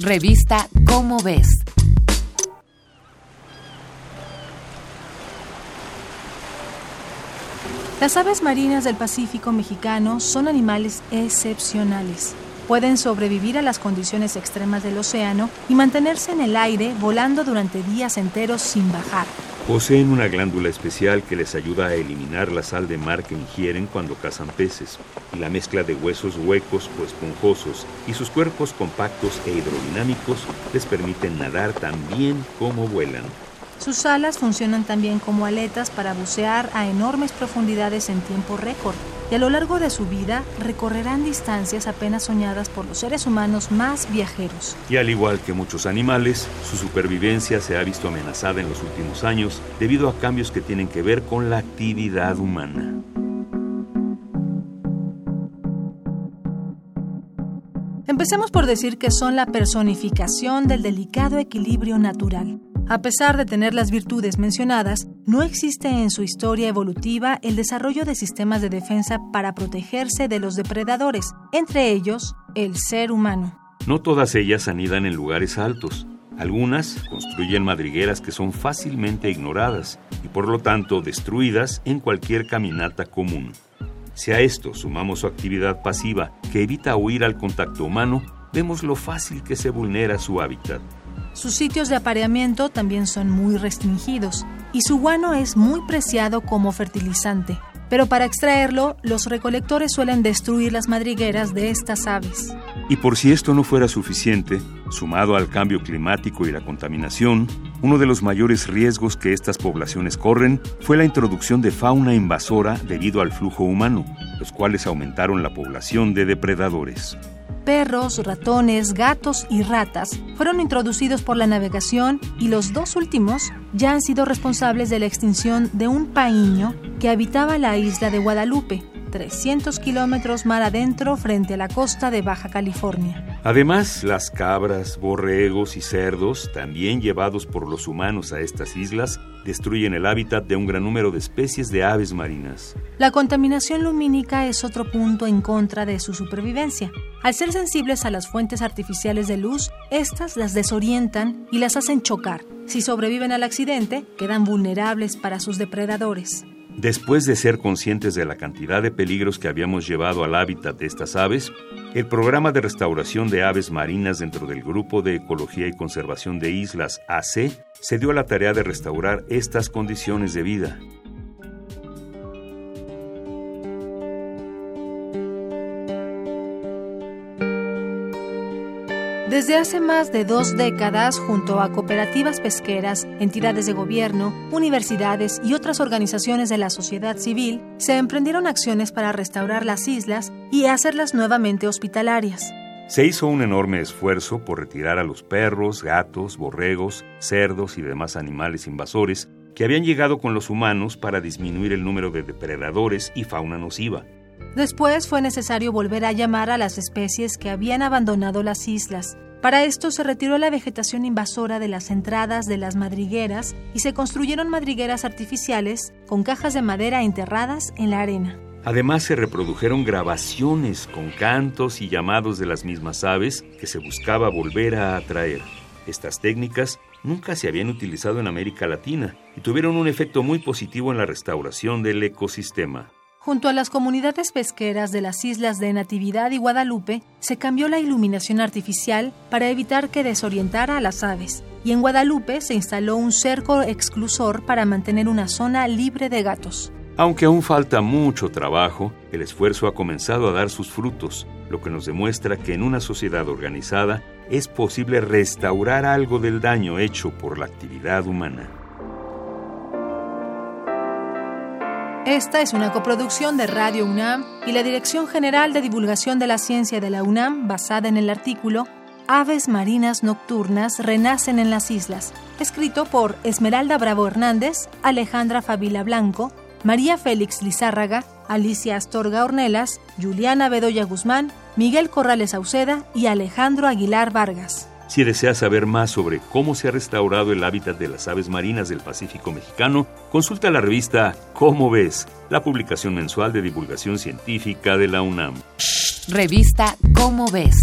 Revista Cómo ves. Las aves marinas del Pacífico mexicano son animales excepcionales. Pueden sobrevivir a las condiciones extremas del océano y mantenerse en el aire volando durante días enteros sin bajar. Poseen una glándula especial que les ayuda a eliminar la sal de mar que ingieren cuando cazan peces, y la mezcla de huesos huecos o esponjosos y sus cuerpos compactos e hidrodinámicos les permiten nadar tan bien como vuelan. Sus alas funcionan también como aletas para bucear a enormes profundidades en tiempo récord y a lo largo de su vida recorrerán distancias apenas soñadas por los seres humanos más viajeros. Y al igual que muchos animales, su supervivencia se ha visto amenazada en los últimos años debido a cambios que tienen que ver con la actividad humana. Empecemos por decir que son la personificación del delicado equilibrio natural. A pesar de tener las virtudes mencionadas, no existe en su historia evolutiva el desarrollo de sistemas de defensa para protegerse de los depredadores, entre ellos el ser humano. No todas ellas anidan en lugares altos. Algunas construyen madrigueras que son fácilmente ignoradas y por lo tanto destruidas en cualquier caminata común. Si a esto sumamos su actividad pasiva que evita huir al contacto humano, vemos lo fácil que se vulnera su hábitat. Sus sitios de apareamiento también son muy restringidos y su guano es muy preciado como fertilizante. Pero para extraerlo, los recolectores suelen destruir las madrigueras de estas aves. Y por si esto no fuera suficiente, sumado al cambio climático y la contaminación, uno de los mayores riesgos que estas poblaciones corren fue la introducción de fauna invasora debido al flujo humano, los cuales aumentaron la población de depredadores perros, ratones, gatos y ratas fueron introducidos por la navegación y los dos últimos ya han sido responsables de la extinción de un paíño que habitaba la isla de Guadalupe, 300 kilómetros mar adentro frente a la costa de Baja California. Además, las cabras, borregos y cerdos, también llevados por los humanos a estas islas, destruyen el hábitat de un gran número de especies de aves marinas. La contaminación lumínica es otro punto en contra de su supervivencia. Al ser sensibles a las fuentes artificiales de luz, estas las desorientan y las hacen chocar. Si sobreviven al accidente, quedan vulnerables para sus depredadores. Después de ser conscientes de la cantidad de peligros que habíamos llevado al hábitat de estas aves, el programa de restauración de aves marinas dentro del Grupo de Ecología y Conservación de Islas AC se dio a la tarea de restaurar estas condiciones de vida. Desde hace más de dos décadas, junto a cooperativas pesqueras, entidades de gobierno, universidades y otras organizaciones de la sociedad civil, se emprendieron acciones para restaurar las islas y hacerlas nuevamente hospitalarias. Se hizo un enorme esfuerzo por retirar a los perros, gatos, borregos, cerdos y demás animales invasores que habían llegado con los humanos para disminuir el número de depredadores y fauna nociva. Después fue necesario volver a llamar a las especies que habían abandonado las islas. Para esto se retiró la vegetación invasora de las entradas de las madrigueras y se construyeron madrigueras artificiales con cajas de madera enterradas en la arena. Además se reprodujeron grabaciones con cantos y llamados de las mismas aves que se buscaba volver a atraer. Estas técnicas nunca se habían utilizado en América Latina y tuvieron un efecto muy positivo en la restauración del ecosistema. Junto a las comunidades pesqueras de las islas de Natividad y Guadalupe, se cambió la iluminación artificial para evitar que desorientara a las aves, y en Guadalupe se instaló un cerco exclusor para mantener una zona libre de gatos. Aunque aún falta mucho trabajo, el esfuerzo ha comenzado a dar sus frutos, lo que nos demuestra que en una sociedad organizada es posible restaurar algo del daño hecho por la actividad humana. Esta es una coproducción de Radio UNAM y la Dirección General de Divulgación de la Ciencia de la UNAM, basada en el artículo Aves marinas nocturnas renacen en las islas, escrito por Esmeralda Bravo Hernández, Alejandra Fabila Blanco, María Félix Lizárraga, Alicia Astorga Ornelas, Juliana Bedoya Guzmán, Miguel Corrales Sauceda y Alejandro Aguilar Vargas. Si deseas saber más sobre cómo se ha restaurado el hábitat de las aves marinas del Pacífico mexicano, consulta la revista Cómo ves, la publicación mensual de divulgación científica de la UNAM. Revista Cómo ves